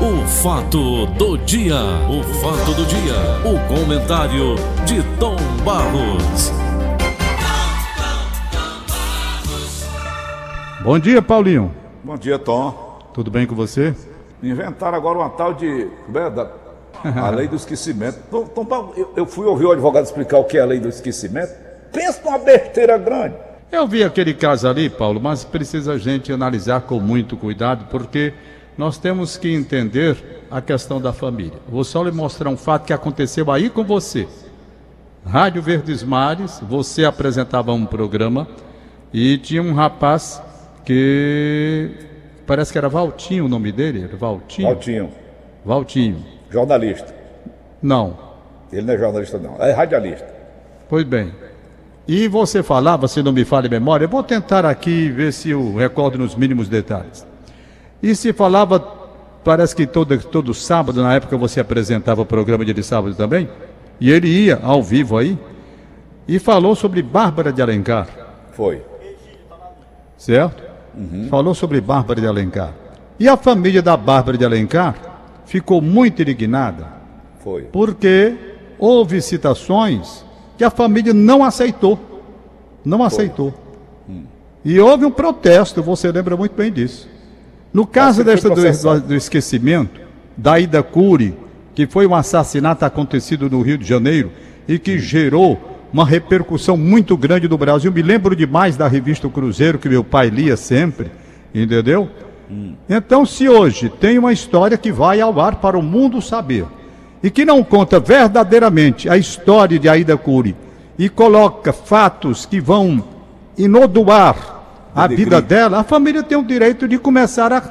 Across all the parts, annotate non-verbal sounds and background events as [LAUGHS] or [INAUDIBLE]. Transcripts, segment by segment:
O fato do dia, o fato do dia, o comentário de Tom Barros. Bom dia, Paulinho. Bom dia, Tom. Tudo bem com você? Inventaram agora uma tal de. é, da- A lei do esquecimento. Tom, Tom Paulo, eu, eu fui ouvir o advogado explicar o que é a lei do esquecimento. Pensa numa besteira grande. Eu vi aquele caso ali, Paulo, mas precisa a gente analisar com muito cuidado, porque nós temos que entender a questão da família. Vou só lhe mostrar um fato que aconteceu aí com você. Rádio Verdes Mares, você apresentava um programa e tinha um rapaz que parece que era Valtinho o nome dele, era Valtinho. Valtinho, Valtinho. jornalista. Não. Ele não é jornalista, não. É radialista. Pois bem. E você falava, se não me falha a memória, eu vou tentar aqui ver se eu recordo nos mínimos detalhes. E se falava, parece que todo, todo sábado, na época você apresentava o programa de sábado também, e ele ia ao vivo aí, e falou sobre Bárbara de Alencar, Foi. certo? Falou sobre Bárbara de Alencar. E a família da Bárbara de Alencar ficou muito indignada, Foi. porque houve citações que a família não aceitou. Não aceitou. E houve um protesto, você lembra muito bem disso. No caso Acho que desta do, do- esquecimento, da Ida Cury, que foi um assassinato acontecido no Rio de Janeiro e que gerou uma repercussão muito grande no Brasil. Me lembro demais da revista Cruzeiro, que meu pai lia sempre, entendeu? Então, se hoje tem uma história que vai ao ar para o mundo saber e que não conta verdadeiramente a história de Aida Cury e coloca fatos que vão inodoar a vida dela, a família tem o direito de começar a,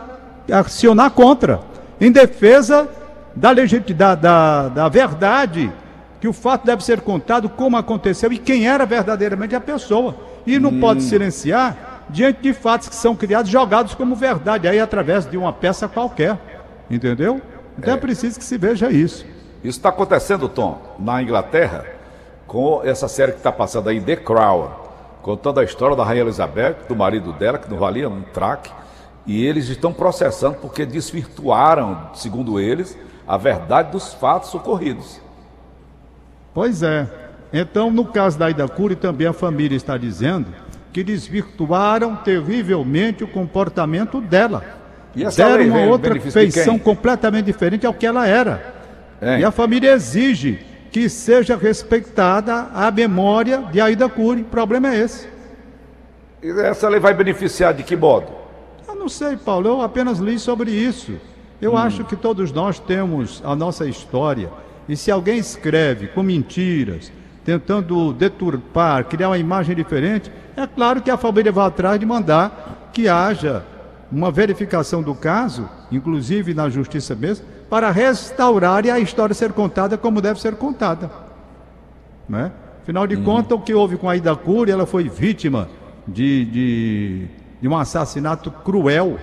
a acionar contra, em defesa da legitimidade, da, da verdade, que o fato deve ser contado como aconteceu e quem era verdadeiramente a pessoa. E não pode silenciar diante de fatos que são criados, jogados como verdade, aí através de uma peça qualquer. Entendeu? Então é, preciso que se veja isso. Isso está acontecendo, Tom, na Inglaterra, com essa série que está passando aí, The Crown, contando a história da Rainha Elizabeth, do marido dela, que não valia um traque, e eles estão processando porque desvirtuaram, segundo eles, a verdade dos fatos ocorridos. Pois é. Então, no caso da Ida Cury, também a família está dizendo que desvirtuaram terrivelmente o comportamento dela. E essa Deram uma outra feição completamente diferente ao que ela era. Hein? E a família exige que seja respeitada a memória de Aida Cury. O problema é esse. E essa lei vai beneficiar de que modo? Eu não sei, Paulo, eu apenas li sobre isso. Eu acho que todos nós temos a nossa história. E se alguém escreve com mentiras, tentando deturpar, criar uma imagem diferente, é claro que a família vai atrás de mandar que haja uma verificação do caso, inclusive na justiça mesmo, para restaurar e a história ser contada como deve ser contada. Né? Afinal de contas, o que houve com a Ida Cury, ela foi vítima de, de, de um assassinato cruel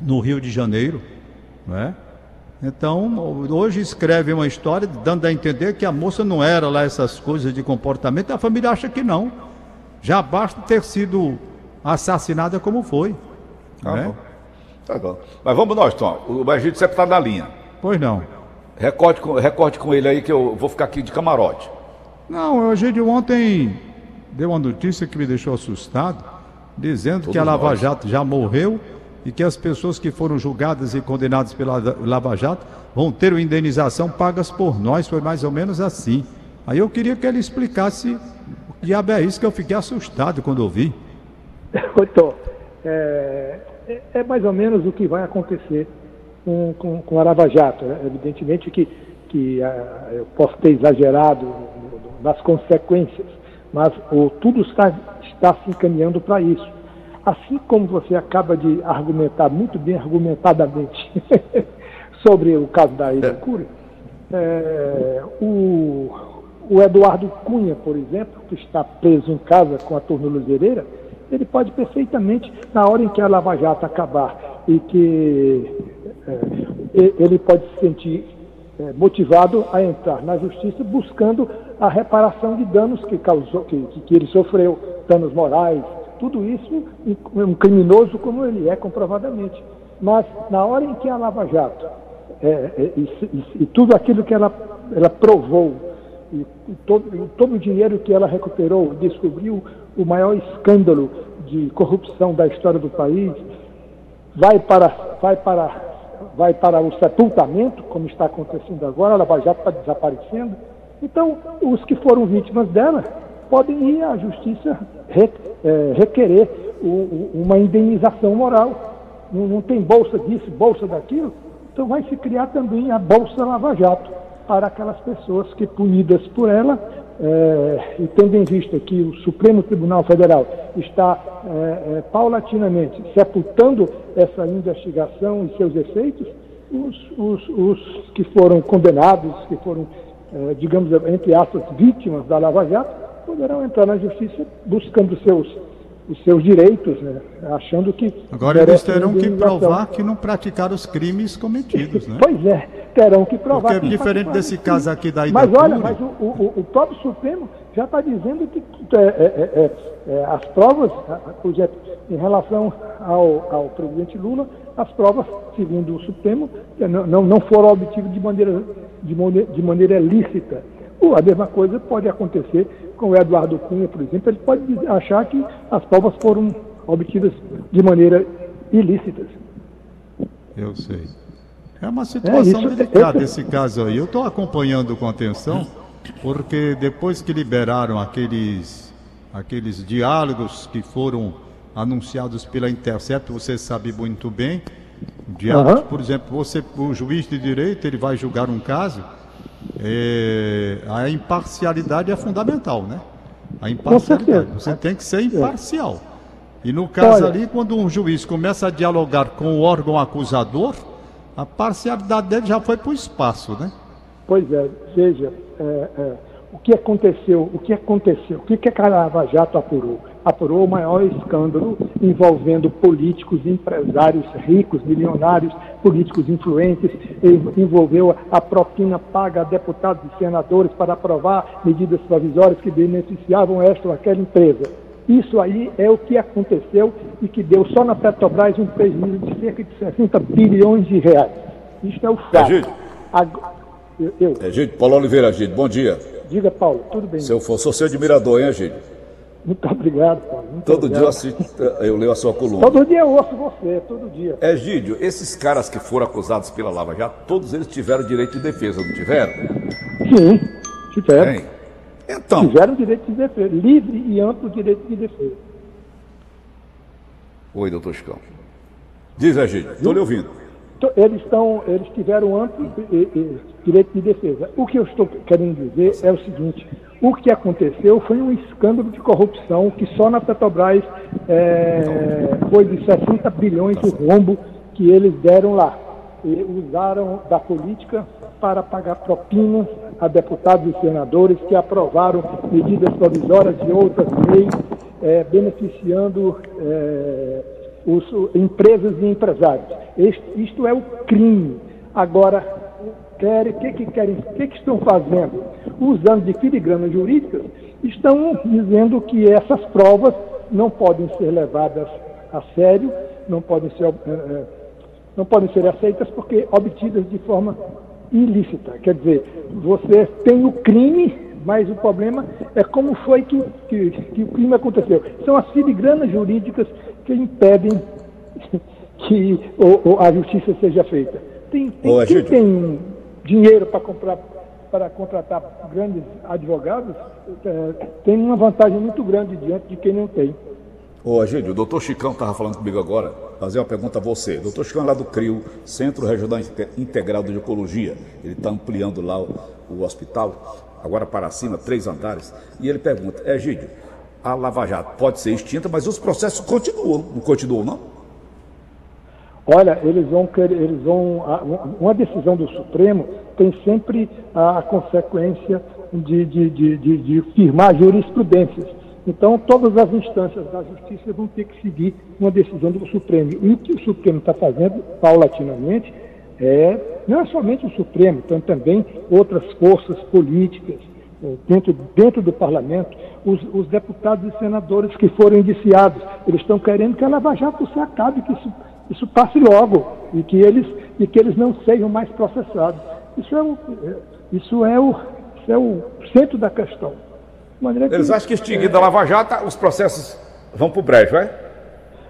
no Rio de Janeiro. Né? Então, hoje escreve uma história dando a entender que a moça não era lá essas coisas de comportamento, a família acha que não. Já basta ter sido assassinada como foi. Tá né? bom. Tá bom. Mas vamos nós, Tom. O Egito sempre está na linha. Pois não. Recorde com, recorde com ele aí que eu vou ficar aqui de camarote. Não, o Egídio ontem deu uma notícia que me deixou assustado, dizendo que a Todos Lava nós. Jato já morreu e que as pessoas que foram julgadas e condenadas pela Lava Jato vão ter uma indenização pagas por nós. Foi mais ou menos assim. Aí eu queria que ele explicasse o diabo é isso que eu fiquei assustado quando ouvi. [LAUGHS] Oi, Tom. É, é- é mais ou menos o que vai acontecer com, com, com a Lava Jato. né? Evidentemente que, que ah, eu posso ter exagerado nas consequências, mas o, tudo está, está se encaminhando para isso. Assim como você acaba de argumentar muito bem argumentadamente [LAUGHS] sobre o caso da Ida Cury, é, o, o Eduardo Cunha, por exemplo, que está preso em casa com a tornozeleira, ele pode perfeitamente, na hora em que a Lava Jato acabar e que é, e- ele pode se sentir é, motivado a entrar na justiça buscando a reparação de danos que causou, que, que, ele sofreu, danos morais, tudo isso um criminoso como ele é comprovadamente. Mas na hora em que a Lava Jato é, e, e, e, tudo aquilo que ela, ela provou, e, todo, todo o dinheiro que ela recuperou, descobriu o maior escândalo de corrupção da história do país, vai para, vai para, vai para o sepultamento, como está acontecendo agora, a Lava Jato está desaparecendo. Então, os que foram vítimas dela podem ir à justiça é, requerer uma indenização moral. Não, não tem bolsa disso, bolsa daquilo, então vai se criar também a Bolsa Lava Jato para aquelas pessoas que, punidas por ela, é, e tendo em vista que o Supremo Tribunal Federal está é, é, paulatinamente sepultando essa investigação e seus efeitos, os, os, os que foram condenados, que foram, digamos, entre aspas, vítimas da Lava Jato, poderão entrar na justiça buscando seus os seus direitos, né? achando que. Agora eles terão que provar que não praticaram os crimes cometidos, né? pois é, terão que provar. Porque que diferente desse caso aqui da Mas olha, mas o, o, o próprio Supremo já está dizendo que é, é, é, é, as provas, por exemplo, em relação ao, ao presidente Lula, as provas, segundo o Supremo, não, não, não foram obtidas de maneira, de, maneira, de maneira lícita. A mesma coisa pode acontecer com o Eduardo Cunha, por exemplo. Ele pode achar que as provas foram obtidas de maneira ilícitas. Eu sei. É uma situação é, delicada esse... esse caso aí. Eu estou acompanhando com atenção, porque depois que liberaram aqueles, aqueles diálogos que foram anunciados pela Intercept, você sabe muito bem, diálogos, uhum. por exemplo, você, o juiz de direito, ele vai julgar um caso é, a imparcialidade é fundamental, né? A imparcialidade. Você tem que ser imparcial. E no caso Olha, ali, quando um juiz começa a dialogar com o órgão acusador, a parcialidade dele já foi para o espaço, né? Pois é, veja, é, é, o que aconteceu, o que aconteceu, o que, que a Lava Jato apurou? apurou o maior escândalo envolvendo políticos, empresários ricos, milionários, políticos influentes, envolveu a propina paga a deputados e senadores para aprovar medidas provisórias que beneficiavam esta ou aquela empresa. Isso aí é o que aconteceu e que deu só na Petrobras um prejuízo de cerca de 60 bilhões de reais. Isso é o fato. Egídio. Eu, eu. Egídio, Paulo Oliveira, Egídio, bom dia. Diga, Paulo, tudo bem? Se eu for, sou seu admirador, hein, Egídio? Muito obrigado, Paulo. Muito todo obrigado. dia eu, assisto, eu leio a sua coluna. Todo dia eu ouço você, todo dia. Egídio, esses caras que foram acusados pela Lava Jato, todos eles tiveram direito de defesa, não tiveram? Sim, tiveram. Bem, então. Tiveram direito de defesa, livre e amplo direito de defesa. Oi, doutor Chicão. Diz, Egídio, estou lhe ouvindo. Eles, estão, eles tiveram amplo direito de defesa. O que eu estou querendo dizer é o seguinte: o que aconteceu foi um escândalo de corrupção que só na Petrobras é, foi de 60 bilhões de rombo que eles deram lá. E usaram da política para pagar propinas a deputados e senadores que aprovaram medidas provisórias de outras leis, é, beneficiando é, os, empresas e empresários. Este, isto é o crime. Agora, o que, que querem, o que, que estão fazendo? Usando de filigranas jurídicas, estão dizendo que essas provas não podem ser levadas a sério, não podem ser, é, não podem ser aceitas porque obtidas de forma ilícita. Quer dizer, você tem o crime, mas o problema é como foi que, que, que o crime aconteceu. São as filigranas jurídicas que impedem [LAUGHS] que ou, ou a justiça seja feita. Tem, tem, Ô, quem tem dinheiro para comprar para contratar grandes advogados, é, tem uma vantagem muito grande diante de quem não tem. Ô, Agílio, o doutor Chicão estava falando comigo agora, fazer uma pergunta a você. Doutor Chicão é lá do CRIO, Centro Regional Integrado de Ecologia. Ele está ampliando lá o, o, hospital, agora para cima, três andares. E ele pergunta, Egídio, a Lava Jato pode ser extinta, mas os processos continuam, não continuam, não? Olha, eles vão querer, eles vão. Uma decisão do Supremo tem sempre a consequência de, de, de, de, de firmar jurisprudências. Então, todas as instâncias da justiça vão ter que seguir uma decisão do Supremo. E o que o Supremo está fazendo, paulatinamente, é não é somente o Supremo, então também outras forças políticas é, dentro, dentro do parlamento, os, os deputados e senadores que foram indiciados, eles estão querendo que a Lava Jato se acabe, que isso isso passe logo e que eles e que eles não sejam mais processados. Isso é o, isso é o, isso é o centro da questão. Eles acham que extinguindo é, a Lava Jato, os processos vão para o brejo, é?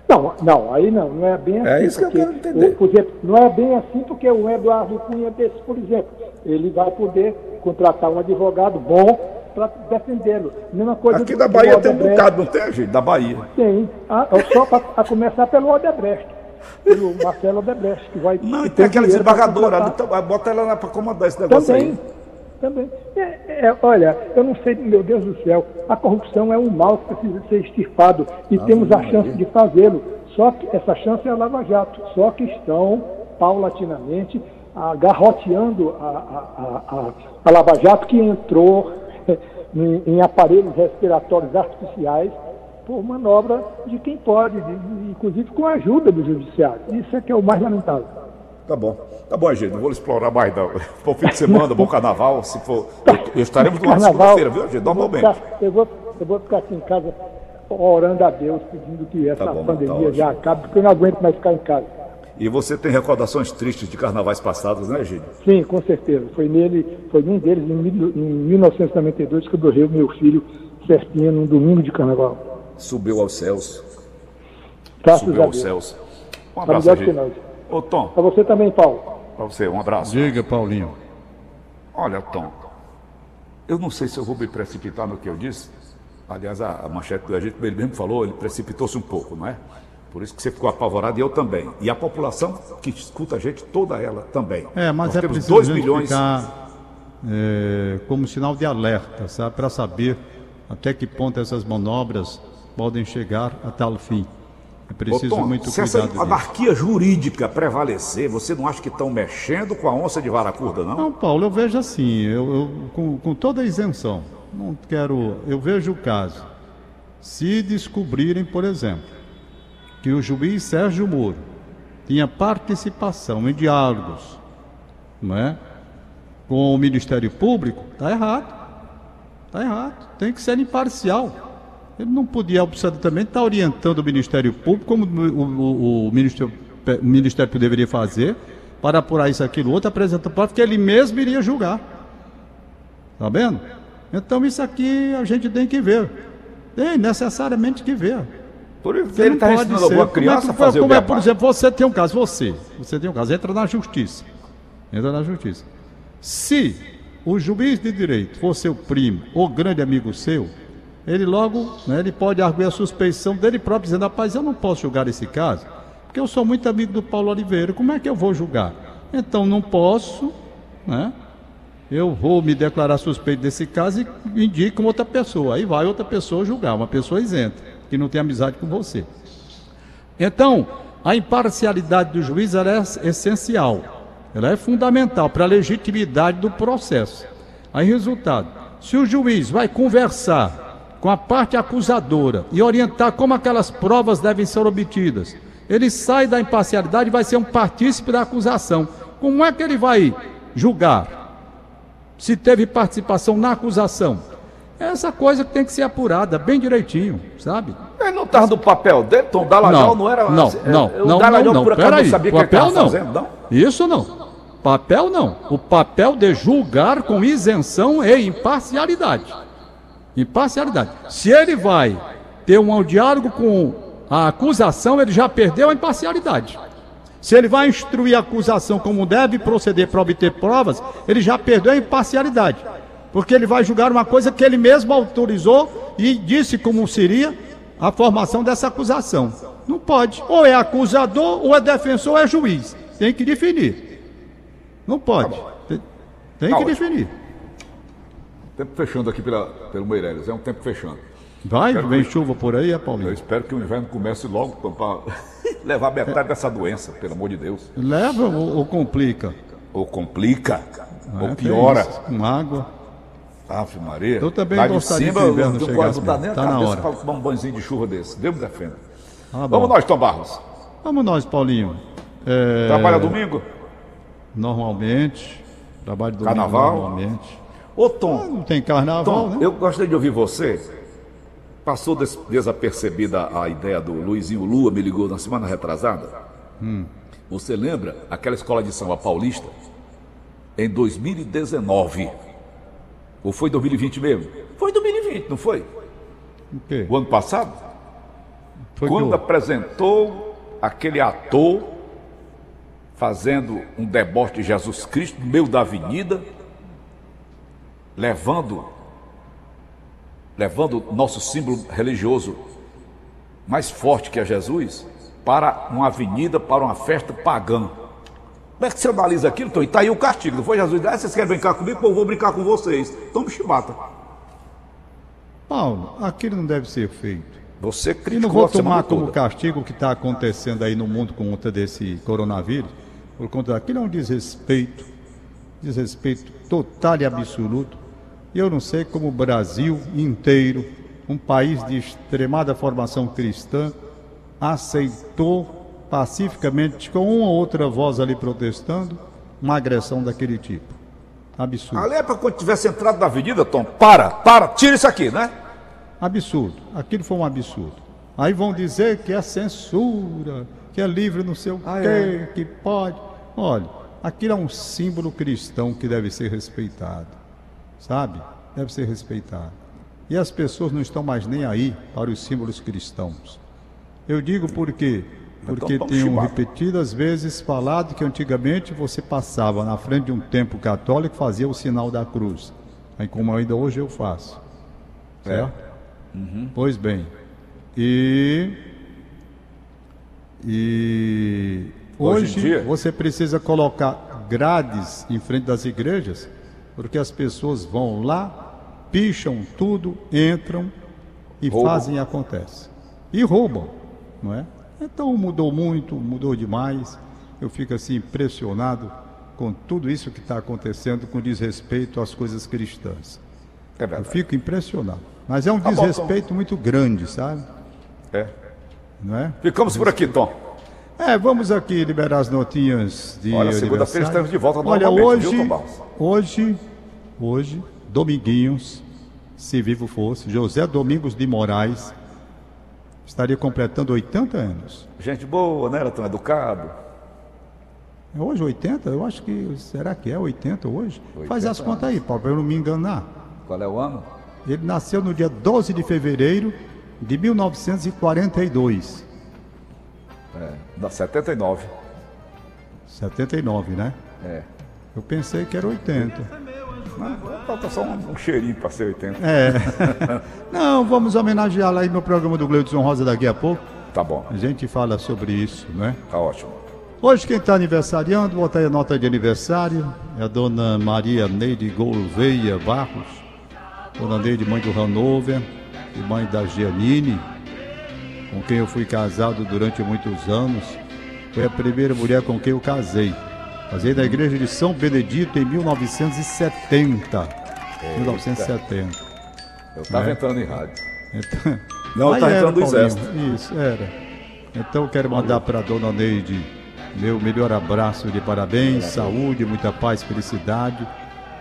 Não, não, aí não, não é bem é assim. É isso que eu quero entender. por exemplo, não é bem assim porque o Eduardo Cunha desse, por exemplo, ele vai poder contratar um advogado bom para defendê-lo. Mesma coisa Aqui da Bahia tem um bocado, não tem, gente? Da Bahia. Tem. Ah, só para começar pelo Odebrecht. Pelo Marcelo Odebrecht, que vai. Não, tem aquela desembargadora, bota ela para comandar esse negócio Também. aí. Também. É, é, olha, eu não sei, meu Deus do céu, a corrupção é um mal que precisa ser extirpado e ah, temos a chance de fazê-lo. Só que essa chance é a Lava Jato. Só que estão paulatinamente agarroteando a, a, a, a Lava Jato que entrou em, em aparelhos respiratórios artificiais por manobra de quem pode, de, inclusive com a ajuda do judiciário. Isso é que é o mais lamentável. Tá bom. Tá bom, gente. Não vou explorar mais, não. [LAUGHS] Bom fim de semana, bom carnaval. Se for. Eu, estaremos numa segunda-feira, viu, gente? Normalmente. Eu vou, eu vou ficar aqui em casa orando a Deus, pedindo que essa tá bom, pandemia tá já acabe, porque eu não aguento mais ficar em casa. E você tem recordações tristes de carnavais passados, né, Gílio? Sim, com certeza. Foi nele, foi num deles, em, 1992, que morreu meu filho certinho num domingo de carnaval. Subiu aos céus. Graças Subiu aos céus. Um abraço, tá Gílio. Ô, Tom. Para você também, Paulo. Para você, um abraço. Diga, Paulinho. Olha, Tom, eu não sei se eu vou me precipitar no que eu disse. Aliás, a, a manchete do Egito, ele mesmo falou, ele precipitou-se um pouco, não é? Por isso que você ficou apavorado e eu também. E a população que escuta a gente, toda ela também. É, mas Nós é temos preciso 2 milhões. Ficar, é, como sinal de alerta, sabe? Para saber até que ponto essas manobras podem chegar a tal fim. É preciso Ô, muito se cuidado. Se essa anarquia jurídica prevalecer, você não acha que estão mexendo com a onça de vara curta, não? Não, Paulo, eu vejo assim, eu, eu com, com toda a isenção, não quero. Eu vejo o caso. Se descobrirem, por exemplo, que o juiz Sérgio Moro tinha participação em diálogos não é? com o Ministério Público, está errado. Está errado. Tem que ser imparcial. Ele não podia absolutamente estar orientando o Ministério Público, como o, o, o, Ministério, o Ministério deveria fazer, para apurar isso, aquilo, outro, apresentar prova, que ele mesmo iria julgar. Está vendo? Então isso aqui a gente tem que ver. Tem necessariamente que ver. Por isso, ele está ensinando alguma criança como é, fazer como o é, Por exemplo, você tem um caso, você, você tem um caso, entra na justiça. Entra na justiça. Se o juiz de direito for seu primo ou grande amigo seu, ele logo, né, ele pode arguir a suspeição dele próprio, dizendo, rapaz, eu não posso julgar esse caso, porque eu sou muito amigo do Paulo Oliveira, como é que eu vou julgar? Então não posso, né? Eu vou me declarar suspeito desse caso e indico outra pessoa. Aí vai outra pessoa julgar, uma pessoa isenta que não tem amizade com você. Então, a imparcialidade do juiz é essencial, ela é fundamental para a legitimidade do processo. Aí, resultado: se o juiz vai conversar com a parte acusadora e orientar como aquelas provas devem ser obtidas, ele sai da imparcialidade e vai ser um partícipe da acusação. Como é que ele vai julgar? Se teve participação na acusação, essa coisa que tem que ser apurada bem direitinho, sabe? Ele não estava no papel dele, Tom Dallagnol não, não era... Não, assim, não, é, o não, Dallagnol não, acaso não sabia papel que não. fazendo, não? Isso não. Papel não. O papel de julgar com isenção e imparcialidade. Imparcialidade. Se ele vai ter um diálogo com a acusação, ele já perdeu a imparcialidade. Se ele vai instruir a acusação como deve proceder para obter provas, ele já perdeu a imparcialidade porque ele vai julgar uma coisa que ele mesmo autorizou e disse como seria a formação dessa acusação. Não pode. Ou é acusador, ou é defensor, ou é juiz. Tem que definir. Não pode. Tem, que definir. Tempo fechando aqui pela, pelo Meireles, é um tempo fechando. Vai, vem que... chuva por aí, é Paulinho? Eu espero que o inverno comece logo para [LAUGHS] levar metade dessa doença, pelo amor de Deus. Leva ou, ou complica? Ou complica, é, ou piora. Com água. Ave Maria. Eu também Lá gostaria de cima, que o inverno chegasse. Não nem tá na hora. para tomar um banhozinho de chuva desse. Deus me defenda. Ah, Vamos nós, Tom Barros. Vamos nós, Paulinho. É... Trabalha domingo? Normalmente. Trabalho domingo carnaval? normalmente. Ô, Tom. Não tem carnaval, Tom, né? Eu gostaria de ouvir você. Passou des desapercebida a ideia do Luizinho Lua, me ligou na semana retrasada. Hum. Você lembra aquela escola de samba paulista? Em 2019. Ou foi 2020 mesmo? Foi 2020, não foi? O quê? O ano passado? Foi Quando que- apresentou aquele ator fazendo um deboche de Jesus Cristo no meio da avenida, levando levando nosso símbolo religioso mais forte que é Jesus para uma avenida, para uma festa pagã. Como é que você analisa aquilo, Tom? E tá aí o castigo, não foi Jesus? Ah, vocês querem brincar comigo? Pô, eu vou brincar com vocês. Tome chibata. Paulo, aquilo não deve ser feito. Você E criticou não vou tomar como toda. castigo o que está acontecendo aí no mundo com conta desse coronavírus, por conta daquilo é um desrespeito, desrespeito total e absoluto. E eu não sei como o Brasil inteiro, um país de extremada formação cristã, aceitou pacificamente, com uma ou outra voz ali protestando, uma agressão daquele tipo. Absurdo. Ali é para quando tivesse entrado na avenida, Tom, para, para, tira isso aqui, né? Absurdo. Aquilo foi um absurdo. Aí vão dizer que é censura, que é livre não sei o Ah, quê, é. que pode. Olha, aquilo é um símbolo cristão que deve ser respeitado. Sabe? Deve ser respeitado. E as pessoas não estão mais nem aí para os símbolos cristãos. Eu digo por quê? Porque Então, tenho repetidas vezes falado que antigamente você passava na frente de um templo católico e fazia o sinal da cruz. Aí como ainda hoje eu faço. Certo? Pois bem. E. E. Hoje Hoje, dia- você precisa colocar grades em frente das igrejas, porque as pessoas vão lá, picham tudo, entram e Roubam. fazem e acontece. E roubam, não é? Então mudou muito, mudou demais. Eu fico assim impressionado com tudo isso que está acontecendo com desrespeito às coisas cristãs. É Eu fico impressionado. Mas é um Tá desrespeito muito grande, sabe? É. Não é? Ficamos por aqui, Tom. É, vamos aqui liberar as notinhas de Olha, segunda-feira estamos de volta Olha, viu, hoje, Tom Barros? hoje, hoje, Dominguinhos, se vivo fosse, José Domingos de Moraes, estaria completando 80 anos. Gente boa, né? Era tão educado. É hoje 80? Eu acho que, será que é 80 hoje? 80 Faz as contas aí, Paulo, para eu não me enganar. Qual é o ano? Ele nasceu no dia 12 de fevereiro de 1942. É, da 79. 79, né? É. Eu pensei que era 80. Mas Falta só um, um cheirinho para ser 80. É. [LAUGHS] Não, vamos homenageá-la aí no programa do Gleudson Rosa daqui a pouco. Tá bom, A gente fala sobre isso, né? tá ótimo. Hoje quem está aniversariando, bota aí a nota de aniversário, é a dona Maria Neide Gouveia Barros, dona Neide, mãe do Hanover e mãe da Giannini, com quem eu fui casado durante muitos anos. Foi a primeira mulher com quem eu casei. Casei na igreja de São Benedito em 1970. 1970. Eu estava É. entrando em rádio. Então, [LAUGHS] Não, era, entrando do Paulinho, exército. Isso, era. Então eu quero mandar para dona Neide meu melhor abraço de parabéns, saúde, muita paz, felicidade.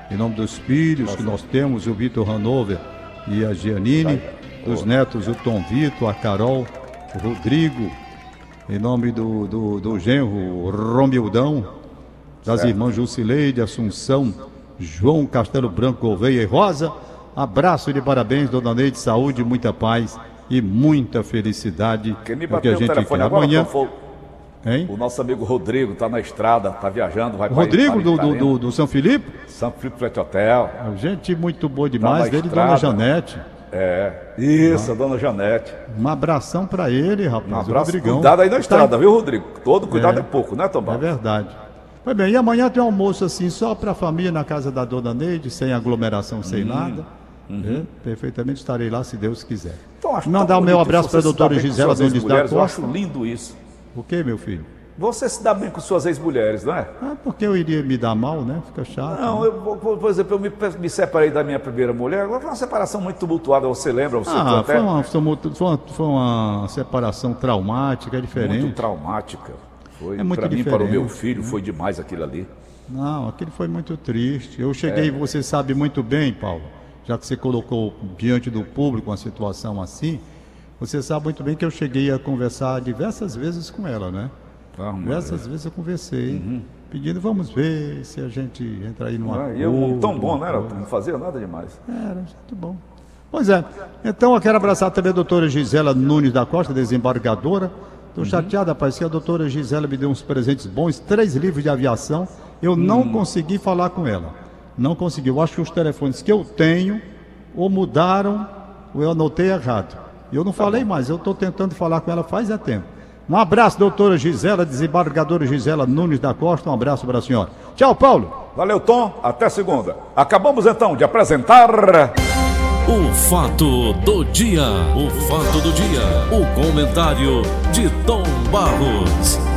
Em nome dos filhos que nós temos, o Vitor Hanover e a Giannini, dos netos, o Tom Vitor, a Carol, Rodrigo, em nome do, do, do genro Romildão, das irmãs Jusileide, Assunção, João Castelo Branco Gouveia e Rosa. Abraço de parabéns, dona Neide, saúde, muita paz e muita felicidade. Quem me é o que bateu a o gente quer. Amanhã, foi hein? o nosso amigo Rodrigo, tá na estrada, tá viajando, vai O pra Rodrigo do, do, do, do São Felipe, São Felipe Flat Hotel. gente muito boa demais, na dele, dona estrada. Janete. É, isso, a dona Janete. Um abração para ele, rapaz. Um abraço, Rodrigão. cuidado aí na Tá- estrada, viu, Rodrigo? Todo cuidado é, É. pouco, né, Tom É verdade. Pois bem, e amanhã tem um almoço assim, só para a família na casa da dona Neide, sem aglomeração, sem Hum, nada. uhum. É, perfeitamente estarei lá, se Deus quiser. Então, acho Mandar tão o meu abraço para a doutora Gisela Nunes da ex-mulheres, Eu Costa. acho lindo isso. O que, meu filho? Você se dá bem com suas ex-mulheres, não é? Ah, porque eu iria me dar mal, né? Fica chato. Não, né? eu, por exemplo, eu me, me separei da minha primeira mulher, agora foi uma separação muito tumultuada, você lembra? Você Ah, até foi uma, foi uma- foi uma- separação traumática, é diferente. muito traumática. Foi, É muito para mim, para o diferente, meu filho, foi demais aquilo ali. Não, aquele foi muito triste. Eu cheguei, É. você sabe muito bem, Paulo, já que você colocou diante do público uma situação assim, você sabe muito bem que eu cheguei a conversar diversas vezes com ela, né? Vamos Diversas vezes eu conversei, pedindo, vamos ver se a gente entra aí numa. Ah, eu, tão bom, né? Era, não fazia nada demais. Era, muito bom. Pois é. Então eu quero abraçar também a doutora Gisela Nunes da Costa, desembargadora. Estou chateado, rapaz, que a doutora Gisela me deu uns presentes bons, três livros de aviação. Eu não consegui falar com ela. Não consegui. Eu acho que os telefones que eu tenho ou mudaram ou eu anotei errado. Eu não falei mais, eu estou tentando falar com ela faz é tempo. Um abraço, doutora Gisela, desembargadora Gisela Nunes da Costa. Um abraço para a senhora. Tchau, Paulo. Valeu, Tom. Até segunda. Acabamos então de apresentar. O fato do dia. O fato do dia. O comentário de Tom Barros.